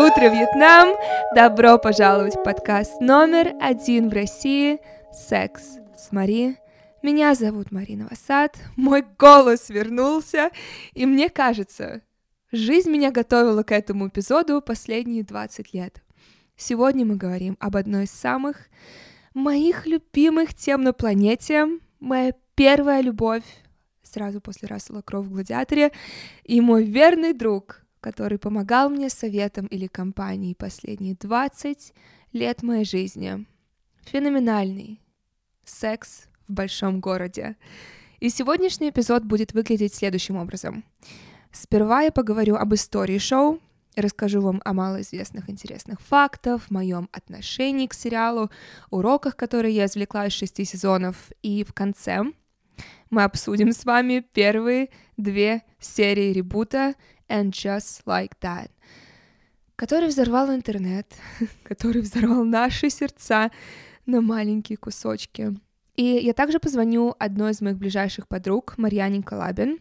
Доброе утро, Вьетнам! Добро пожаловать в подкаст номер один в России «Секс с Мари». Меня зовут Марина Васад, мой голос вернулся, и мне кажется, жизнь меня готовила к этому эпизоду последние 20 лет. Сегодня мы говорим об одной из самых моих любимых тем на планете, моя первая любовь сразу после Рассела Кроу в «Гладиаторе», и мой верный друг, который помогал мне советом или компанией последние 20 лет моей жизни. Феноменальный секс в большом городе. И сегодняшний эпизод будет выглядеть следующим образом. Сперва я поговорю об истории шоу, расскажу вам о малоизвестных интересных фактах, моем отношении к сериалу, уроках, которые я извлекла из шести сезонов, и в конце мы обсудим с вами первые две серии ребута And Just Like That, который взорвал интернет, который взорвал наши сердца на маленькие кусочки. И я также позвоню одной из моих ближайших подруг, Марьяне Калабин.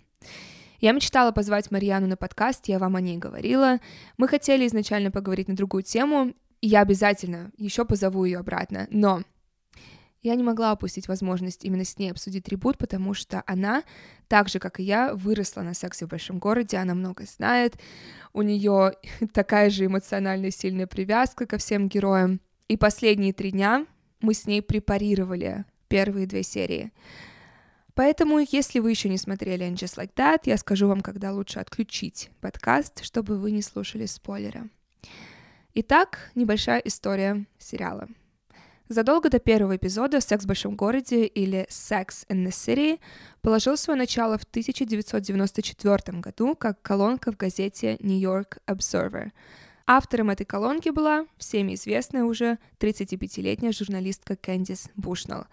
Я мечтала позвать Марьяну на подкаст, я вам о ней говорила. Мы хотели изначально поговорить на другую тему, и я обязательно еще позову ее обратно. Но я не могла упустить возможность именно с ней обсудить ребут, потому что она, так же, как и я, выросла на сексе в большом городе, она много знает, у нее такая же эмоциональная сильная привязка ко всем героям. И последние три дня мы с ней препарировали первые две серии. Поэтому, если вы еще не смотрели And Just Like That, я скажу вам, когда лучше отключить подкаст, чтобы вы не слушали спойлеры. Итак, небольшая история сериала. Задолго до первого эпизода «Секс в большом городе» или «Sex in the City» положил свое начало в 1994 году как колонка в газете New York Observer. Автором этой колонки была всеми известная уже 35-летняя журналистка Кэндис Бушнелл.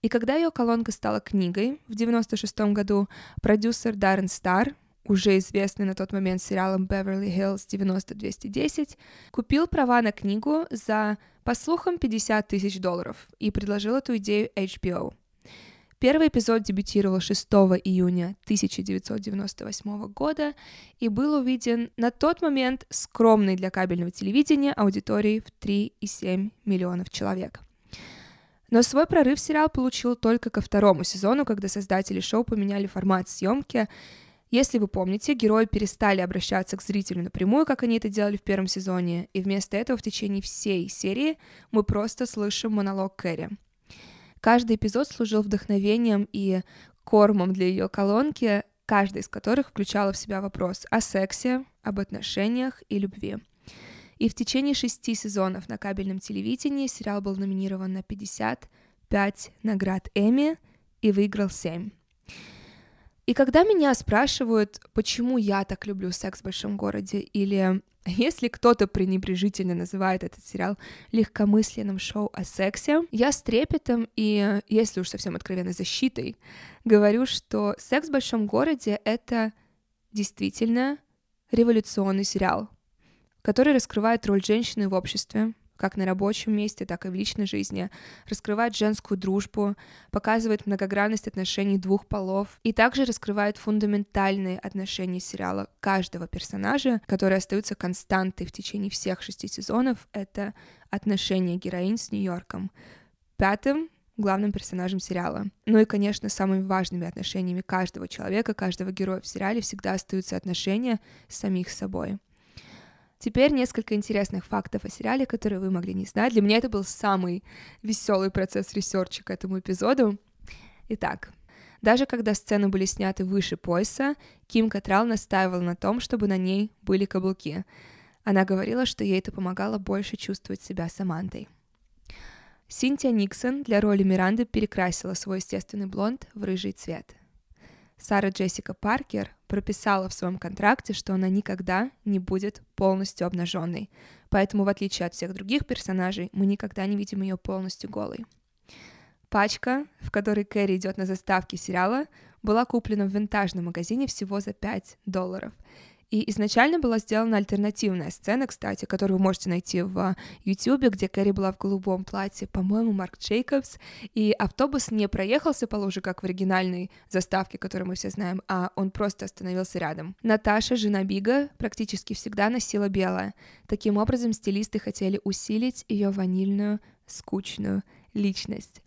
И когда ее колонка стала книгой в 1996 году, продюсер Даррен Стар, уже известный на тот момент сериалом Beverly Hills 90210, купил права на книгу за, по слухам, 50 тысяч долларов и предложил эту идею HBO. Первый эпизод дебютировал 6 июня 1998 года и был увиден на тот момент скромной для кабельного телевидения аудиторией в 3,7 миллионов человек. Но свой прорыв сериал получил только ко второму сезону, когда создатели шоу поменяли формат съемки если вы помните, герои перестали обращаться к зрителю напрямую, как они это делали в первом сезоне, и вместо этого в течение всей серии мы просто слышим монолог Кэрри. Каждый эпизод служил вдохновением и кормом для ее колонки, каждый из которых включала в себя вопрос о сексе, об отношениях и любви. И в течение шести сезонов на кабельном телевидении сериал был номинирован на 55 наград Эмми и выиграл 7. И когда меня спрашивают, почему я так люблю секс в большом городе, или если кто-то пренебрежительно называет этот сериал легкомысленным шоу о сексе, я с трепетом и, если уж совсем откровенно, защитой говорю, что «Секс в большом городе» — это действительно революционный сериал, который раскрывает роль женщины в обществе, как на рабочем месте, так и в личной жизни, раскрывает женскую дружбу, показывает многогранность отношений двух полов и также раскрывает фундаментальные отношения сериала каждого персонажа, которые остаются константой в течение всех шести сезонов. Это отношения героинь с Нью-Йорком. Пятым главным персонажем сериала. Ну и, конечно, самыми важными отношениями каждого человека, каждого героя в сериале всегда остаются отношения с самих собой. Теперь несколько интересных фактов о сериале, которые вы могли не знать. Для меня это был самый веселый процесс research а к этому эпизоду. Итак, даже когда сцены были сняты выше пояса, Ким Катрал настаивала на том, чтобы на ней были каблуки. Она говорила, что ей это помогало больше чувствовать себя Самантой. Синтия Никсон для роли Миранды перекрасила свой естественный блонд в рыжий цвет. Сара Джессика Паркер прописала в своем контракте, что она никогда не будет полностью обнаженной. Поэтому, в отличие от всех других персонажей, мы никогда не видим ее полностью голой. Пачка, в которой Кэрри идет на заставке сериала, была куплена в винтажном магазине всего за 5 долларов. И изначально была сделана альтернативная сцена, кстати, которую вы можете найти в YouTube, где Кэрри была в голубом платье, по-моему, Марк Джейкобс, и автобус не проехался по луже, как в оригинальной заставке, которую мы все знаем, а он просто остановился рядом. Наташа, жена Бига, практически всегда носила белое. Таким образом, стилисты хотели усилить ее ванильную, скучную личность.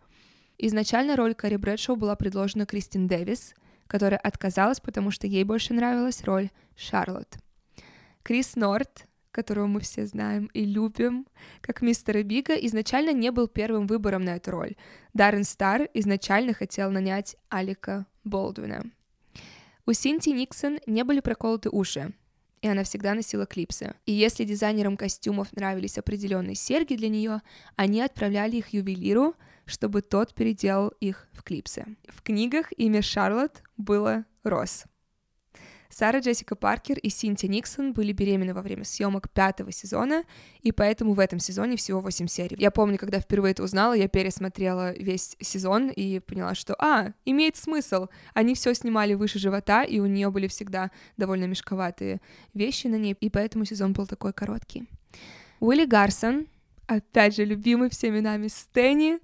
Изначально роль Кэрри Брэдшоу была предложена Кристин Дэвис, которая отказалась, потому что ей больше нравилась роль Шарлотт. Крис Норт, которого мы все знаем и любим, как мистера Бига, изначально не был первым выбором на эту роль. Даррен Стар изначально хотел нанять Алика Болдуина. У Синти Никсон не были проколоты уши, и она всегда носила клипсы. И если дизайнерам костюмов нравились определенные серьги для нее, они отправляли их ювелиру, чтобы тот переделал их в клипсы. В книгах имя Шарлотт было Росс. Сара Джессика Паркер и Синти Никсон были беременны во время съемок пятого сезона, и поэтому в этом сезоне всего 8 серий. Я помню, когда впервые это узнала, я пересмотрела весь сезон и поняла, что, а, имеет смысл. Они все снимали выше живота, и у нее были всегда довольно мешковатые вещи на ней, и поэтому сезон был такой короткий. Уилли Гарсон, опять же, любимый всеми нами Стэнни,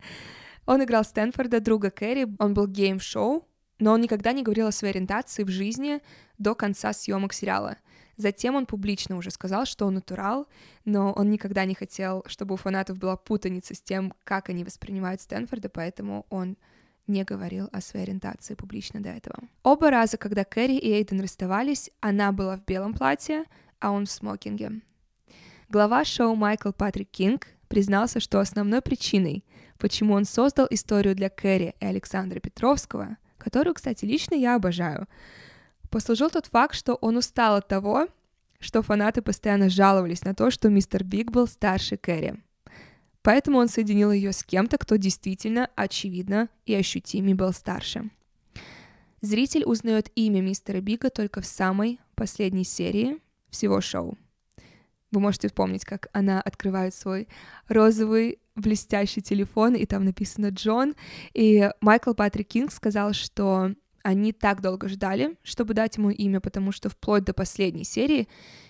он играл Стэнфорда, друга Кэрри, он был геем в шоу, но он никогда не говорил о своей ориентации в жизни до конца съемок сериала. Затем он публично уже сказал, что он натурал, но он никогда не хотел, чтобы у фанатов была путаница с тем, как они воспринимают Стэнфорда, поэтому он не говорил о своей ориентации публично до этого. Оба раза, когда Кэрри и Эйден расставались, она была в белом платье, а он в смокинге. Глава шоу Майкл Патрик Кинг признался, что основной причиной, почему он создал историю для Кэрри и Александра Петровского — которую, кстати, лично я обожаю, послужил тот факт, что он устал от того, что фанаты постоянно жаловались на то, что мистер Биг был старше Кэрри. Поэтому он соединил ее с кем-то, кто действительно, очевидно и ощутимо был старше. Зритель узнает имя мистера Бига только в самой последней серии всего шоу. Вы можете вспомнить, как она открывает свой розовый блестящий телефон, и там написано Джон. И Майкл Патрик Кинг сказал, что они так долго ждали, чтобы дать ему имя, потому что вплоть до последней серии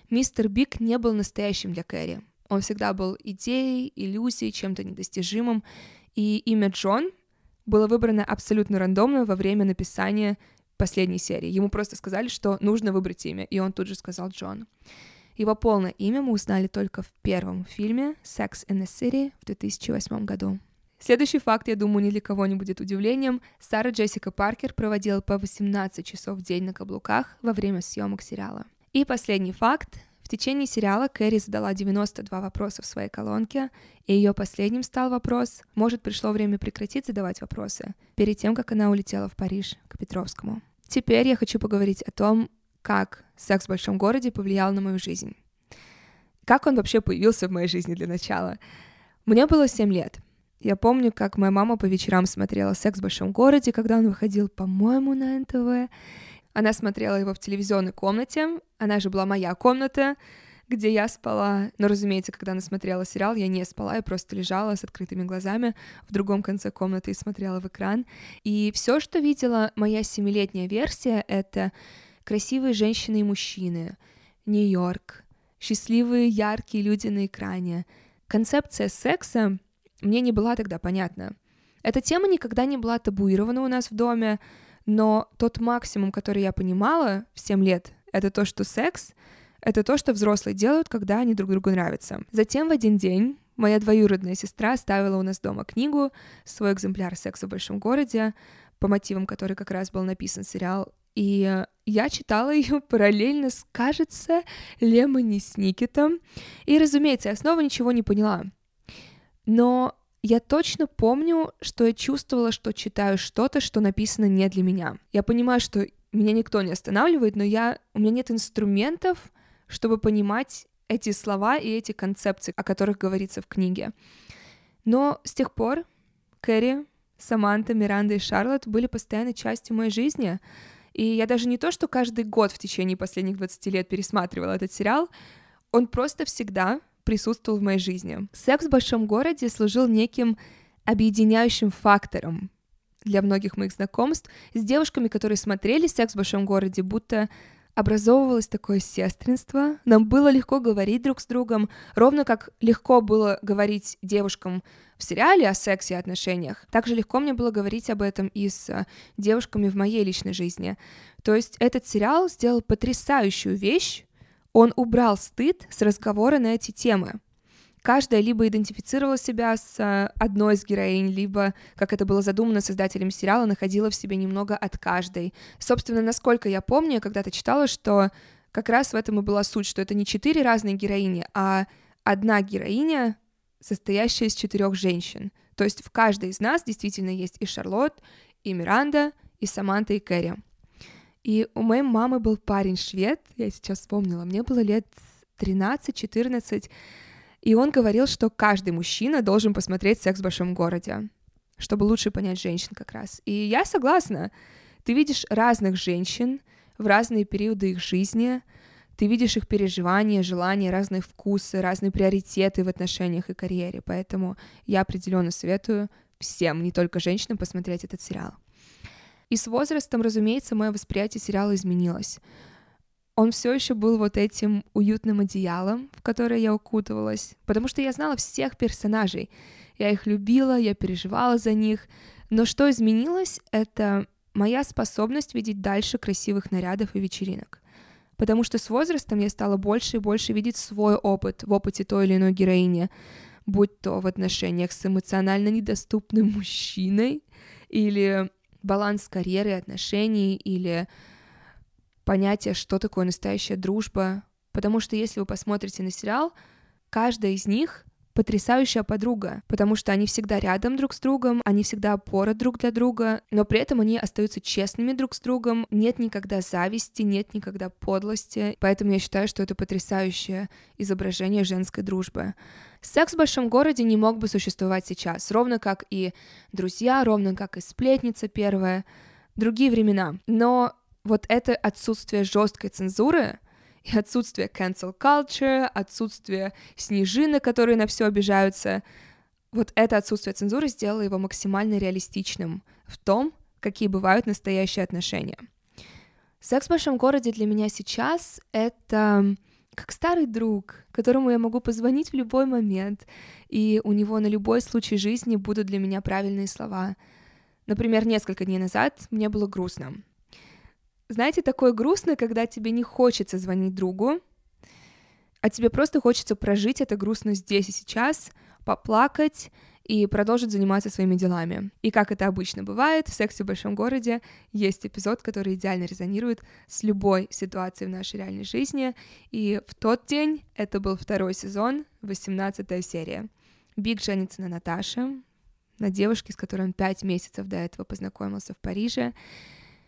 мистер Биг не был настоящим для Кэрри. Он всегда был идеей, иллюзией, чем-то недостижимым. И имя Джон было выбрано абсолютно рандомно во время написания последней серии. Ему просто сказали, что нужно выбрать имя, и он тут же сказал Джон. Его полное имя мы узнали только в первом фильме «Sex in the City» в 2008 году. Следующий факт, я думаю, ни для кого не будет удивлением. Сара Джессика Паркер проводила по 18 часов в день на каблуках во время съемок сериала. И последний факт. В течение сериала Кэрри задала 92 вопроса в своей колонке, и ее последним стал вопрос, может, пришло время прекратить задавать вопросы, перед тем, как она улетела в Париж к Петровскому. Теперь я хочу поговорить о том, как секс в большом городе повлиял на мою жизнь. Как он вообще появился в моей жизни для начала? Мне было 7 лет. Я помню, как моя мама по вечерам смотрела «Секс в большом городе», когда он выходил, по-моему, на НТВ. Она смотрела его в телевизионной комнате, она же была моя комната, где я спала. Но, разумеется, когда она смотрела сериал, я не спала, я просто лежала с открытыми глазами в другом конце комнаты и смотрела в экран. И все, что видела моя семилетняя версия, это красивые женщины и мужчины, Нью-Йорк, счастливые, яркие люди на экране. Концепция секса мне не была тогда понятна. Эта тема никогда не была табуирована у нас в доме, но тот максимум, который я понимала в 7 лет, это то, что секс — это то, что взрослые делают, когда они друг другу нравятся. Затем в один день моя двоюродная сестра оставила у нас дома книгу, свой экземпляр «Секса в большом городе», по мотивам которой как раз был написан сериал и я читала ее параллельно с, кажется, Лемони Сникетом. И, разумеется, я снова ничего не поняла. Но я точно помню, что я чувствовала, что читаю что-то, что написано не для меня. Я понимаю, что меня никто не останавливает, но я, у меня нет инструментов, чтобы понимать эти слова и эти концепции, о которых говорится в книге. Но с тех пор Кэрри, Саманта, Миранда и Шарлотт были постоянной частью моей жизни — и я даже не то, что каждый год в течение последних 20 лет пересматривала этот сериал, он просто всегда присутствовал в моей жизни. Секс в большом городе служил неким объединяющим фактором для многих моих знакомств с девушками, которые смотрели «Секс в большом городе», будто образовывалось такое сестринство, нам было легко говорить друг с другом, ровно как легко было говорить девушкам в сериале о сексе и отношениях, также легко мне было говорить об этом и с э, девушками в моей личной жизни. То есть этот сериал сделал потрясающую вещь, он убрал стыд с разговора на эти темы каждая либо идентифицировала себя с э, одной из героинь, либо, как это было задумано создателем сериала, находила в себе немного от каждой. Собственно, насколько я помню, я когда-то читала, что как раз в этом и была суть, что это не четыре разные героини, а одна героиня, состоящая из четырех женщин. То есть в каждой из нас действительно есть и Шарлотт, и Миранда, и Саманта, и Кэрри. И у моей мамы был парень швед, я сейчас вспомнила, мне было лет 13-14, и он говорил, что каждый мужчина должен посмотреть «Секс в большом городе», чтобы лучше понять женщин как раз. И я согласна. Ты видишь разных женщин в разные периоды их жизни, ты видишь их переживания, желания, разные вкусы, разные приоритеты в отношениях и карьере. Поэтому я определенно советую всем, не только женщинам, посмотреть этот сериал. И с возрастом, разумеется, мое восприятие сериала изменилось он все еще был вот этим уютным одеялом, в которое я укутывалась, потому что я знала всех персонажей. Я их любила, я переживала за них. Но что изменилось, это моя способность видеть дальше красивых нарядов и вечеринок. Потому что с возрастом я стала больше и больше видеть свой опыт в опыте той или иной героини, будь то в отношениях с эмоционально недоступным мужчиной, или баланс карьеры и отношений, или понятие, что такое настоящая дружба, потому что если вы посмотрите на сериал, каждая из них потрясающая подруга, потому что они всегда рядом друг с другом, они всегда опора друг для друга, но при этом они остаются честными друг с другом, нет никогда зависти, нет никогда подлости, поэтому я считаю, что это потрясающее изображение женской дружбы. Секс в большом городе не мог бы существовать сейчас, ровно как и друзья, ровно как и сплетница первая, другие времена. Но вот это отсутствие жесткой цензуры и отсутствие cancel culture, отсутствие снежины, которые на все обижаются, вот это отсутствие цензуры сделало его максимально реалистичным в том, какие бывают настоящие отношения. Секс в большом городе для меня сейчас — это как старый друг, которому я могу позвонить в любой момент, и у него на любой случай жизни будут для меня правильные слова. Например, несколько дней назад мне было грустно. Знаете, такое грустно, когда тебе не хочется звонить другу, а тебе просто хочется прожить это грустно здесь и сейчас, поплакать и продолжить заниматься своими делами. И как это обычно бывает, в «Сексе в большом городе» есть эпизод, который идеально резонирует с любой ситуацией в нашей реальной жизни. И в тот день, это был второй сезон, 18 серия. Биг женится на Наташе, на девушке, с которой он пять месяцев до этого познакомился в Париже.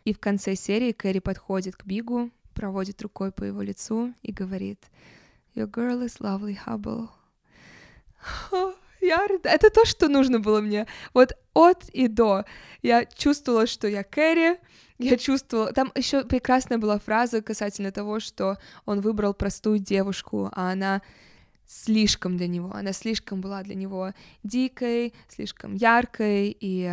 И в конце серии Кэрри подходит к Бигу, проводит рукой по его лицу и говорит «Your girl is lovely, Hubble». Я, это то, что нужно было мне. Вот от и до. Я чувствовала, что я Кэрри, я чувствовала... Там еще прекрасная была фраза касательно того, что он выбрал простую девушку, а она слишком для него. Она слишком была для него дикой, слишком яркой, и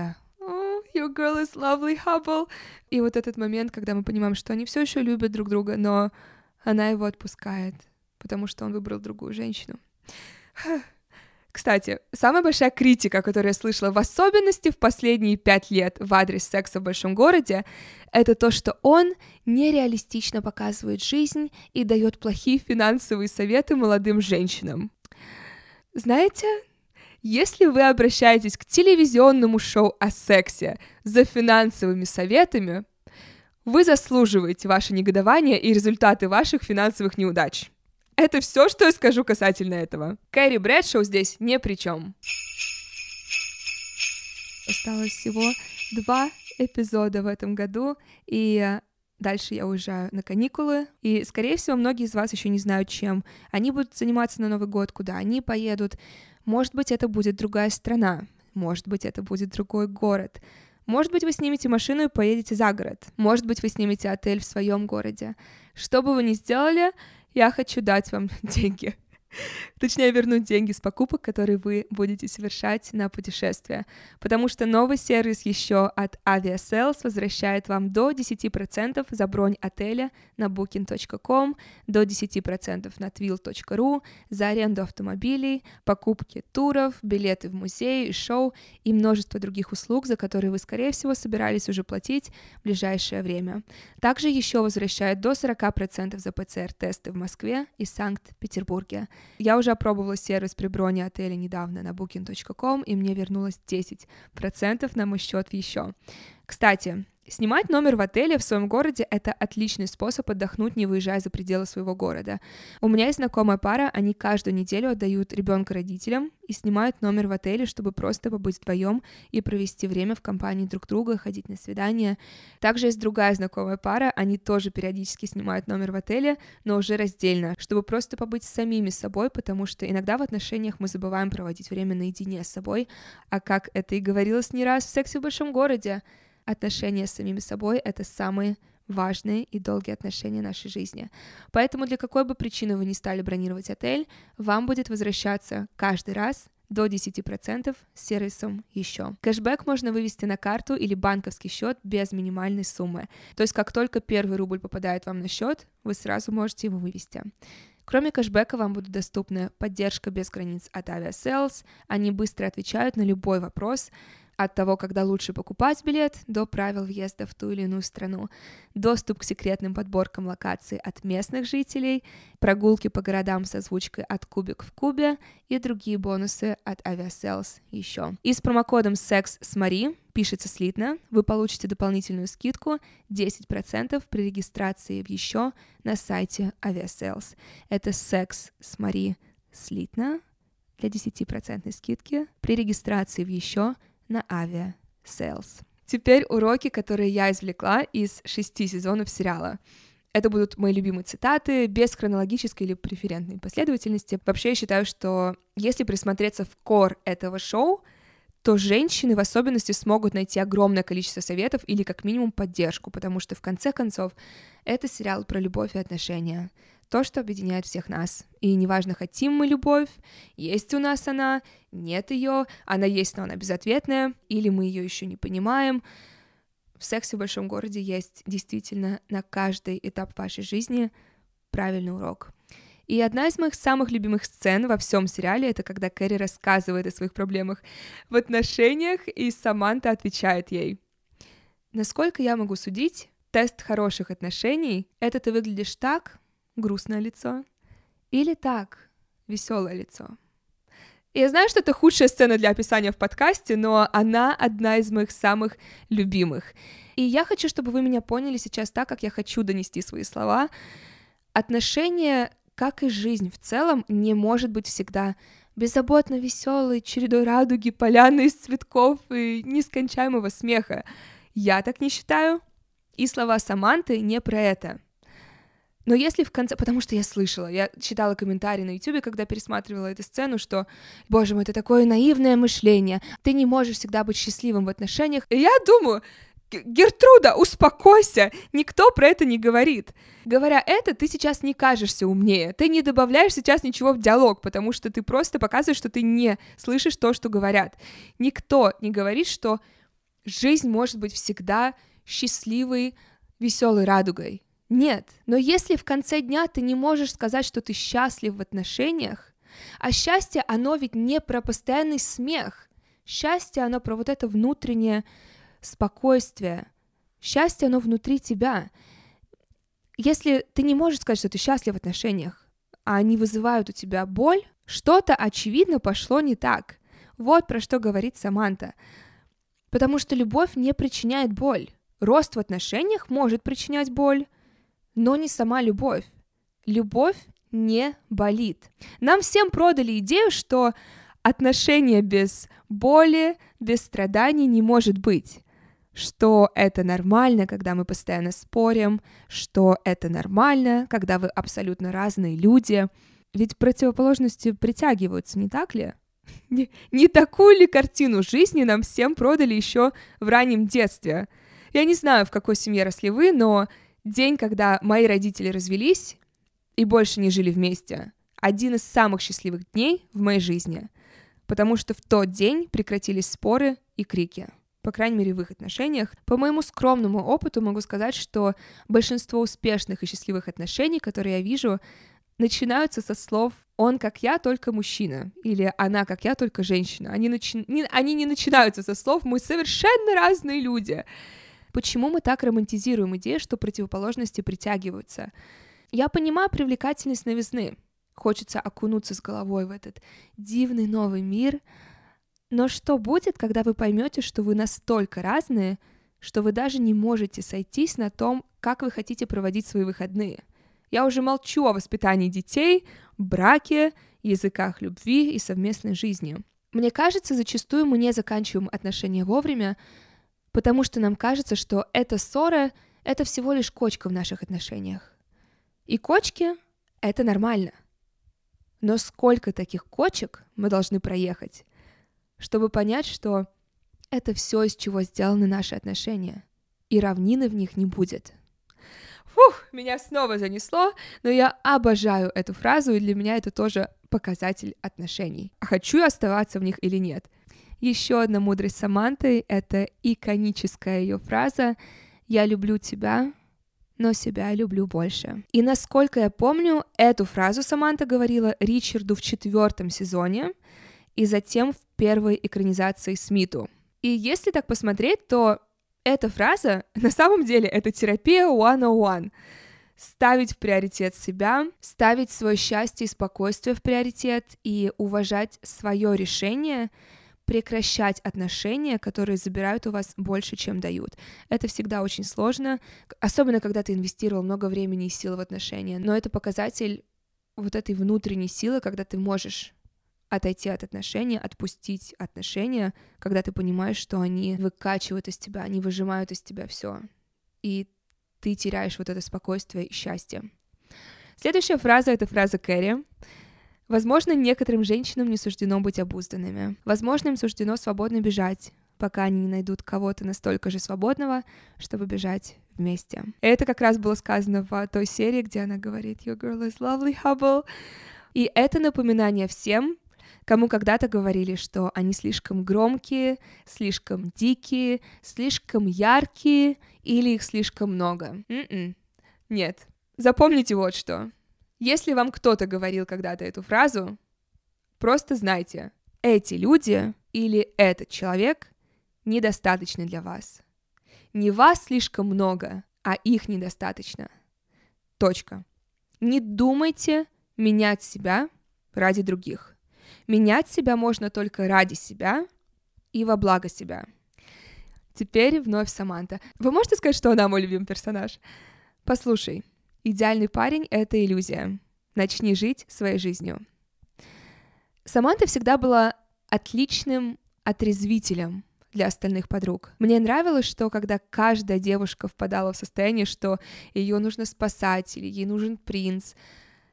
your girl is lovely, Hubble. И вот этот момент, когда мы понимаем, что они все еще любят друг друга, но она его отпускает, потому что он выбрал другую женщину. Кстати, самая большая критика, которую я слышала, в особенности в последние пять лет в адрес секса в большом городе, это то, что он нереалистично показывает жизнь и дает плохие финансовые советы молодым женщинам. Знаете, если вы обращаетесь к телевизионному шоу о сексе за финансовыми советами, вы заслуживаете ваше негодование и результаты ваших финансовых неудач. Это все, что я скажу касательно этого. Кэрри Брэдшоу здесь ни при чем. Осталось всего два эпизода в этом году, и Дальше я уезжаю на каникулы, и, скорее всего, многие из вас еще не знают, чем они будут заниматься на Новый год, куда они поедут. Может быть, это будет другая страна, может быть, это будет другой город. Может быть, вы снимете машину и поедете за город. Может быть, вы снимете отель в своем городе. Что бы вы ни сделали, я хочу дать вам деньги. Точнее вернуть деньги с покупок, которые вы будете совершать на путешествие, потому что новый сервис еще от Aviasales возвращает вам до 10% за бронь отеля на booking.com, до 10% на twill.ru, за аренду автомобилей, покупки туров, билеты в музей и шоу и множество других услуг, за которые вы, скорее всего, собирались уже платить в ближайшее время. Также еще возвращает до 40% за ПЦР-тесты в Москве и Санкт-Петербурге. Я уже опробовала сервис при броне отеля недавно на booking.com, и мне вернулось 10% на мой счет еще. Кстати, Снимать номер в отеле в своем городе — это отличный способ отдохнуть, не выезжая за пределы своего города. У меня есть знакомая пара, они каждую неделю отдают ребенка родителям и снимают номер в отеле, чтобы просто побыть вдвоем и провести время в компании друг друга, ходить на свидания. Также есть другая знакомая пара, они тоже периодически снимают номер в отеле, но уже раздельно, чтобы просто побыть самими собой, потому что иногда в отношениях мы забываем проводить время наедине с собой, а как это и говорилось не раз в «Сексе в большом городе», отношения с самими собой — это самые важные и долгие отношения нашей жизни. Поэтому для какой бы причины вы не стали бронировать отель, вам будет возвращаться каждый раз до 10% с сервисом еще. Кэшбэк можно вывести на карту или банковский счет без минимальной суммы. То есть как только первый рубль попадает вам на счет, вы сразу можете его вывести. Кроме кэшбэка вам будет доступна поддержка без границ от Aviasales. Они быстро отвечают на любой вопрос, от того, когда лучше покупать билет, до правил въезда в ту или иную страну, доступ к секретным подборкам локаций от местных жителей, прогулки по городам с озвучкой от Кубик в Кубе и другие бонусы от Aviasales еще. И с промокодом секс с Мари пишется слитно, вы получите дополнительную скидку 10% при регистрации в еще на сайте Aviasales. Это секс с Мари слитно для 10% скидки при регистрации в еще на авиа Sales. Теперь уроки, которые я извлекла из шести сезонов сериала. Это будут мои любимые цитаты, без хронологической или преферентной последовательности. Вообще, я считаю, что если присмотреться в кор этого шоу, то женщины в особенности смогут найти огромное количество советов или как минимум поддержку, потому что в конце концов это сериал про любовь и отношения то, что объединяет всех нас. И неважно, хотим мы любовь, есть у нас она, нет ее, она есть, но она безответная, или мы ее еще не понимаем. В сексе в большом городе есть действительно на каждый этап вашей жизни правильный урок. И одна из моих самых любимых сцен во всем сериале это когда Кэрри рассказывает о своих проблемах в отношениях, и Саманта отвечает ей. Насколько я могу судить, тест хороших отношений — это ты выглядишь так, грустное лицо, или так, веселое лицо. Я знаю, что это худшая сцена для описания в подкасте, но она одна из моих самых любимых. И я хочу, чтобы вы меня поняли сейчас так, как я хочу донести свои слова. Отношения, как и жизнь в целом, не может быть всегда беззаботно веселой, чередой радуги, поляны из цветков и нескончаемого смеха. Я так не считаю. И слова Саманты не про это. Но если в конце... Потому что я слышала, я читала комментарии на YouTube, когда пересматривала эту сцену, что, боже мой, это такое наивное мышление, ты не можешь всегда быть счастливым в отношениях. И я думаю, Гертруда, успокойся, никто про это не говорит. Говоря это, ты сейчас не кажешься умнее, ты не добавляешь сейчас ничего в диалог, потому что ты просто показываешь, что ты не слышишь то, что говорят. Никто не говорит, что жизнь может быть всегда счастливой, веселой радугой. Нет, но если в конце дня ты не можешь сказать, что ты счастлив в отношениях, а счастье, оно ведь не про постоянный смех. Счастье, оно про вот это внутреннее спокойствие. Счастье, оно внутри тебя. Если ты не можешь сказать, что ты счастлив в отношениях, а они вызывают у тебя боль, что-то, очевидно, пошло не так. Вот про что говорит Саманта. Потому что любовь не причиняет боль. Рост в отношениях может причинять боль, но не сама любовь. Любовь не болит. Нам всем продали идею, что отношения без боли, без страданий не может быть что это нормально, когда мы постоянно спорим, что это нормально, когда вы абсолютно разные люди. Ведь противоположности притягиваются, не так ли? Не, не такую ли картину жизни нам всем продали еще в раннем детстве? Я не знаю, в какой семье росли вы, но день, когда мои родители развелись и больше не жили вместе, один из самых счастливых дней в моей жизни, потому что в тот день прекратились споры и крики по крайней мере, в их отношениях. По моему скромному опыту могу сказать, что большинство успешных и счастливых отношений, которые я вижу, начинаются со слов «он как я, только мужчина» или «она как я, только женщина». Они, начи... не... они не начинаются со слов «мы совершенно разные люди». Почему мы так романтизируем идею, что противоположности притягиваются? Я понимаю привлекательность новизны. Хочется окунуться с головой в этот дивный новый мир — но что будет, когда вы поймете, что вы настолько разные, что вы даже не можете сойтись на том, как вы хотите проводить свои выходные? Я уже молчу о воспитании детей, браке, языках любви и совместной жизни. Мне кажется, зачастую мы не заканчиваем отношения вовремя, потому что нам кажется, что эта ссора — это всего лишь кочка в наших отношениях. И кочки — это нормально. Но сколько таких кочек мы должны проехать, чтобы понять, что это все, из чего сделаны наши отношения, и равнины в них не будет. Фух, меня снова занесло, но я обожаю эту фразу, и для меня это тоже показатель отношений. Хочу я оставаться в них или нет. Еще одна мудрость Саманты — это иконическая ее фраза «Я люблю тебя, но себя люблю больше». И насколько я помню, эту фразу Саманта говорила Ричарду в четвертом сезоне — и затем в первой экранизации Смиту. И если так посмотреть, то эта фраза на самом деле это терапия one-on-one. Ставить в приоритет себя, ставить свое счастье и спокойствие в приоритет и уважать свое решение, прекращать отношения, которые забирают у вас больше, чем дают. Это всегда очень сложно, особенно когда ты инвестировал много времени и сил в отношения. Но это показатель вот этой внутренней силы, когда ты можешь отойти от отношений, отпустить отношения, когда ты понимаешь, что они выкачивают из тебя, они выжимают из тебя все. И ты теряешь вот это спокойствие и счастье. Следующая фраза — это фраза Кэрри. Возможно, некоторым женщинам не суждено быть обузданными. Возможно, им суждено свободно бежать, пока они не найдут кого-то настолько же свободного, чтобы бежать вместе. Это как раз было сказано в той серии, где она говорит «Your girl is lovely, Hubble». И это напоминание всем, кому когда-то говорили, что они слишком громкие, слишком дикие, слишком яркие или их слишком много. М-м. Нет. Запомните вот что. Если вам кто-то говорил когда-то эту фразу, просто знайте, эти люди или этот человек недостаточны для вас. Не вас слишком много, а их недостаточно. Точка. Не думайте менять себя ради других. Менять себя можно только ради себя и во благо себя. Теперь вновь Саманта. Вы можете сказать, что она мой любимый персонаж? Послушай, идеальный парень — это иллюзия. Начни жить своей жизнью. Саманта всегда была отличным отрезвителем для остальных подруг. Мне нравилось, что когда каждая девушка впадала в состояние, что ее нужно спасать или ей нужен принц,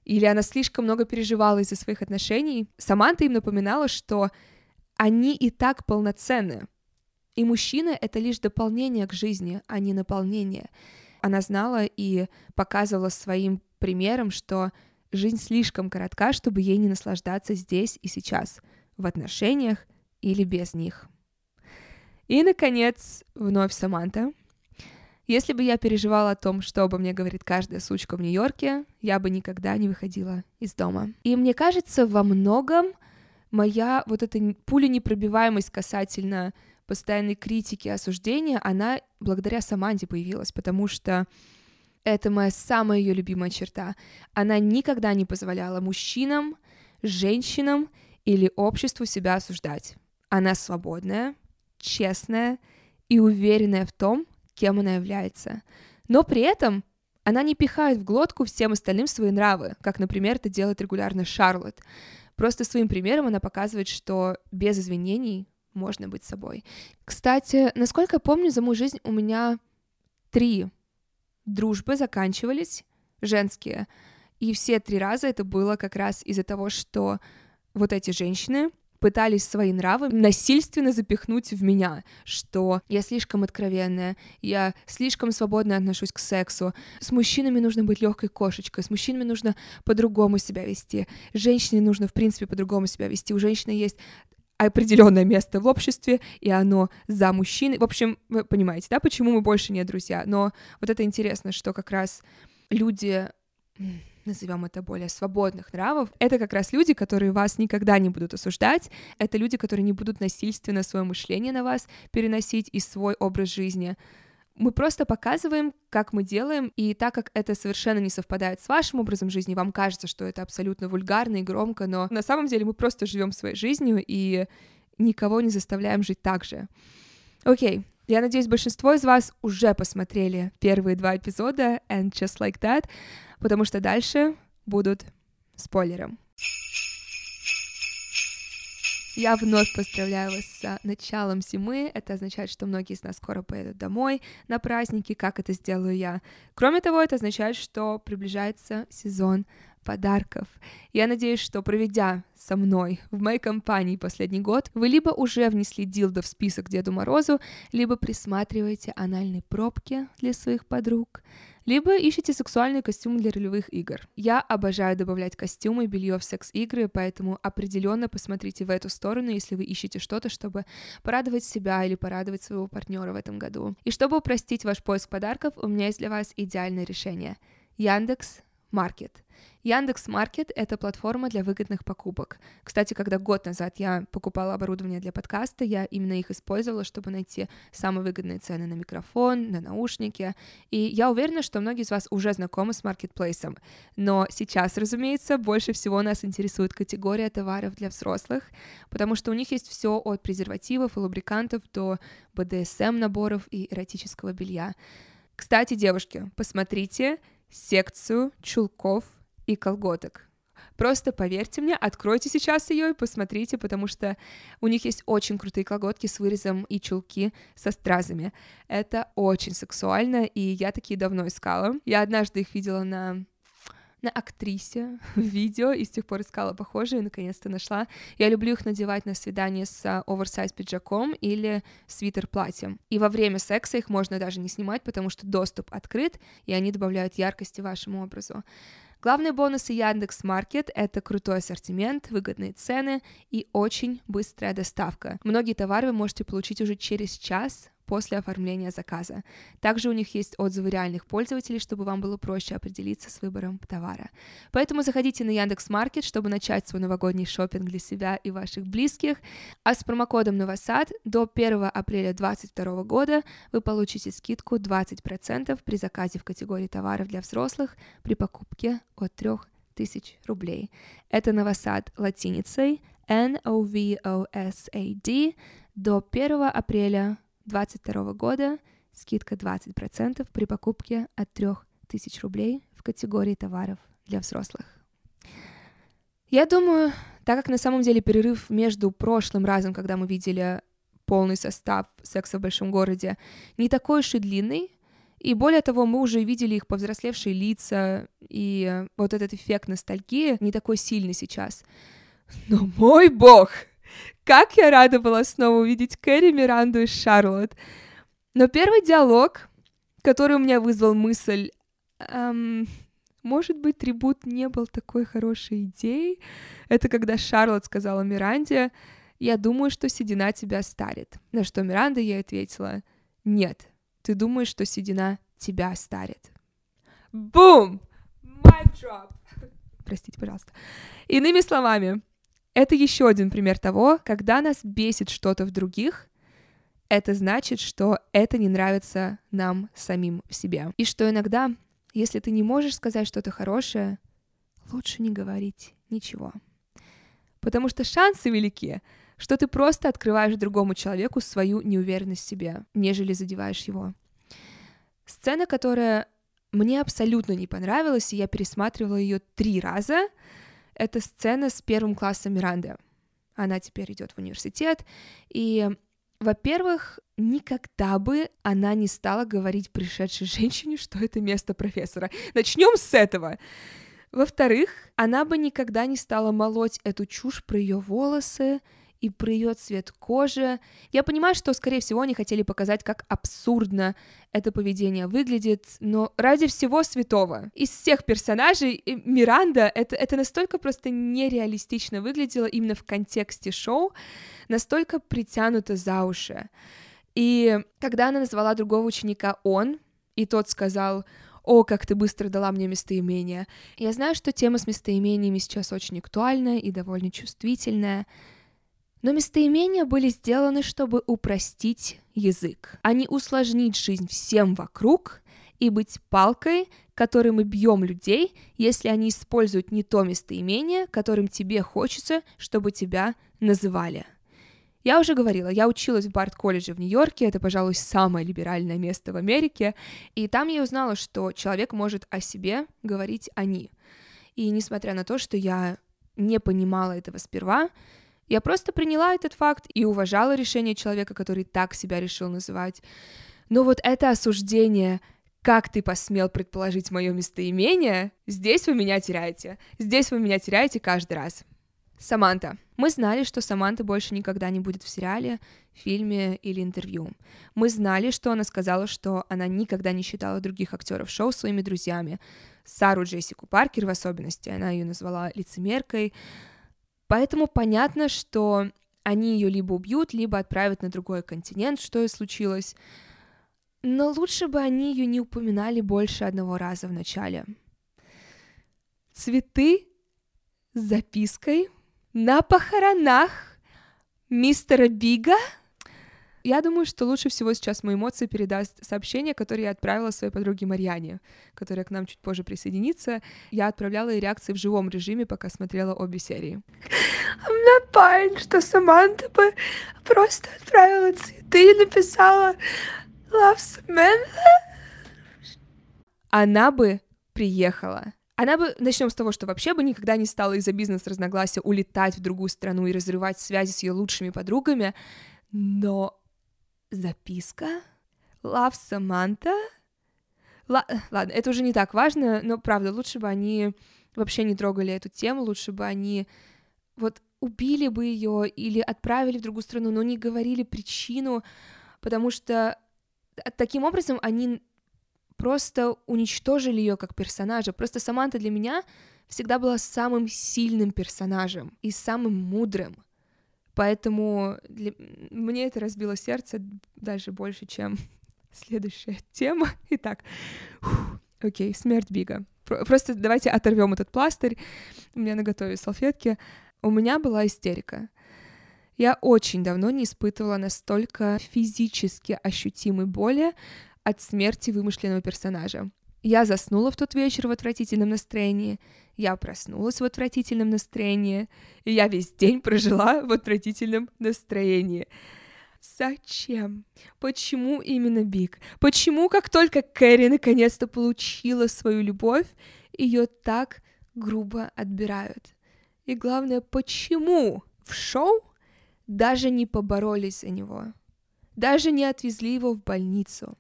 или она слишком много переживала из-за своих отношений, Саманта им напоминала, что они и так полноценны. И мужчина — это лишь дополнение к жизни, а не наполнение. Она знала и показывала своим примером, что жизнь слишком коротка, чтобы ей не наслаждаться здесь и сейчас, в отношениях или без них. И, наконец, вновь Саманта — если бы я переживала о том, что обо мне говорит каждая сучка в Нью-Йорке, я бы никогда не выходила из дома. И мне кажется, во многом моя вот эта пуля непробиваемость касательно постоянной критики, осуждения, она благодаря Саманте появилась, потому что это моя самая ее любимая черта. Она никогда не позволяла мужчинам, женщинам или обществу себя осуждать. Она свободная, честная и уверенная в том, кем она является. Но при этом она не пихает в глотку всем остальным свои нравы, как, например, это делает регулярно Шарлотт. Просто своим примером она показывает, что без извинений можно быть собой. Кстати, насколько я помню, за мою жизнь у меня три дружбы заканчивались, женские, и все три раза это было как раз из-за того, что вот эти женщины пытались свои нравы насильственно запихнуть в меня, что я слишком откровенная, я слишком свободно отношусь к сексу, с мужчинами нужно быть легкой кошечкой, с мужчинами нужно по-другому себя вести, женщине нужно, в принципе, по-другому себя вести, у женщины есть определенное место в обществе, и оно за мужчиной. В общем, вы понимаете, да, почему мы больше не друзья. Но вот это интересно, что как раз люди назовем это более свободных нравов, это как раз люди, которые вас никогда не будут осуждать, это люди, которые не будут насильственно свое мышление на вас переносить и свой образ жизни. Мы просто показываем, как мы делаем, и так как это совершенно не совпадает с вашим образом жизни, вам кажется, что это абсолютно вульгарно и громко, но на самом деле мы просто живем своей жизнью и никого не заставляем жить так же. Окей, я надеюсь, большинство из вас уже посмотрели первые два эпизода And Just Like That, потому что дальше будут спойлеры. Я вновь поздравляю вас с началом зимы. Это означает, что многие из нас скоро поедут домой на праздники, как это сделаю я. Кроме того, это означает, что приближается сезон подарков. Я надеюсь, что проведя со мной в моей компании последний год, вы либо уже внесли дилдо в список Деду Морозу, либо присматриваете анальные пробки для своих подруг, либо ищете сексуальные костюмы для ролевых игр. Я обожаю добавлять костюмы и белье в секс-игры, поэтому определенно посмотрите в эту сторону, если вы ищете что-то, чтобы порадовать себя или порадовать своего партнера в этом году. И чтобы упростить ваш поиск подарков, у меня есть для вас идеальное решение. Яндекс Маркет. Яндекс Маркет — это платформа для выгодных покупок. Кстати, когда год назад я покупала оборудование для подкаста, я именно их использовала, чтобы найти самые выгодные цены на микрофон, на наушники. И я уверена, что многие из вас уже знакомы с маркетплейсом. Но сейчас, разумеется, больше всего нас интересует категория товаров для взрослых, потому что у них есть все от презервативов и лубрикантов до BDSM-наборов и эротического белья. Кстати, девушки, посмотрите секцию чулков и колготок. Просто поверьте мне, откройте сейчас ее и посмотрите, потому что у них есть очень крутые колготки с вырезом и чулки со стразами. Это очень сексуально, и я такие давно искала. Я однажды их видела на на актрисе в видео и с тех пор искала похожие наконец-то нашла. Я люблю их надевать на свидание с оверсайз пиджаком или свитер-платьем. И во время секса их можно даже не снимать, потому что доступ открыт, и они добавляют яркости вашему образу. Главные бонусы Яндекс Маркет — это крутой ассортимент, выгодные цены и очень быстрая доставка. Многие товары вы можете получить уже через час после оформления заказа. Также у них есть отзывы реальных пользователей, чтобы вам было проще определиться с выбором товара. Поэтому заходите на Яндекс Маркет, чтобы начать свой новогодний шопинг для себя и ваших близких. А с промокодом Новосад до 1 апреля 2022 года вы получите скидку 20% при заказе в категории товаров для взрослых при покупке от 3000 рублей. Это Новосад латиницей N-O-V-O-S-A-D до 1 апреля 2022 года скидка 20% при покупке от 3000 рублей в категории товаров для взрослых. Я думаю, так как на самом деле перерыв между прошлым разом, когда мы видели полный состав секса в большом городе, не такой уж и длинный, и более того, мы уже видели их повзрослевшие лица, и вот этот эффект ностальгии не такой сильный сейчас. Но мой бог! Как я рада была снова увидеть Кэрри, Миранду и Шарлотт. Но первый диалог, который у меня вызвал мысль, эм, может быть, трибут не был такой хорошей идеей, это когда Шарлотт сказала Миранде, я думаю, что седина тебя старит. На что Миранда ей ответила, нет, ты думаешь, что седина тебя старит. Бум! Mic! Простите, пожалуйста. Иными словами, это еще один пример того, когда нас бесит что-то в других, это значит, что это не нравится нам самим в себе. И что иногда, если ты не можешь сказать что-то хорошее, лучше не говорить ничего. Потому что шансы велики, что ты просто открываешь другому человеку свою неуверенность в себе, нежели задеваешь его. Сцена, которая мне абсолютно не понравилась, и я пересматривала ее три раза — это сцена с первым классом Миранды. Она теперь идет в университет, и, во-первых, никогда бы она не стала говорить пришедшей женщине, что это место профессора. Начнем с этого. Во-вторых, она бы никогда не стала молоть эту чушь про ее волосы и про цвет кожи. Я понимаю, что, скорее всего, они хотели показать, как абсурдно это поведение выглядит, но ради всего святого. Из всех персонажей Миранда это, это настолько просто нереалистично выглядело именно в контексте шоу, настолько притянуто за уши. И когда она назвала другого ученика он, и тот сказал, «О, как ты быстро дала мне местоимение». Я знаю, что тема с местоимениями сейчас очень актуальная и довольно чувствительная, но местоимения были сделаны, чтобы упростить язык, а не усложнить жизнь всем вокруг и быть палкой, которой мы бьем людей, если они используют не то местоимение, которым тебе хочется, чтобы тебя называли. Я уже говорила, я училась в Барт-колледже в Нью-Йорке, это, пожалуй, самое либеральное место в Америке, и там я узнала, что человек может о себе говорить «они». И несмотря на то, что я не понимала этого сперва, я просто приняла этот факт и уважала решение человека, который так себя решил называть. Но вот это осуждение, как ты посмел предположить мое местоимение, здесь вы меня теряете. Здесь вы меня теряете каждый раз. Саманта. Мы знали, что Саманта больше никогда не будет в сериале, фильме или интервью. Мы знали, что она сказала, что она никогда не считала других актеров шоу своими друзьями. Сару Джессику Паркер в особенности, она ее назвала лицемеркой. Поэтому понятно, что они ее либо убьют, либо отправят на другой континент, что и случилось. Но лучше бы они ее не упоминали больше одного раза в начале. Цветы с запиской на похоронах мистера Бига я думаю, что лучше всего сейчас мои эмоции передаст сообщение, которое я отправила своей подруге Марьяне, которая к нам чуть позже присоединится. Я отправляла ей реакции в живом режиме, пока смотрела обе серии. А мне парень, что Саманта бы просто отправила цветы и написала «Love Samantha». Она бы приехала. Она бы, начнем с того, что вообще бы никогда не стала из-за бизнес-разногласия улетать в другую страну и разрывать связи с ее лучшими подругами, но записка? Love Samantha? Л- ладно, это уже не так важно, но правда, лучше бы они вообще не трогали эту тему, лучше бы они вот убили бы ее или отправили в другую страну, но не говорили причину, потому что таким образом они просто уничтожили ее как персонажа. Просто Саманта для меня всегда была самым сильным персонажем и самым мудрым. Поэтому для... мне это разбило сердце даже больше, чем следующая тема. Итак, окей, okay, смерть Бига. Просто давайте оторвем этот пластырь. У меня на готове салфетки. У меня была истерика. Я очень давно не испытывала настолько физически ощутимой боли от смерти вымышленного персонажа. Я заснула в тот вечер в отвратительном настроении, я проснулась в отвратительном настроении, и я весь день прожила в отвратительном настроении. Зачем? Почему именно Биг? Почему, как только Кэрри наконец-то получила свою любовь, ее так грубо отбирают? И главное, почему в шоу даже не поборолись за него? Даже не отвезли его в больницу?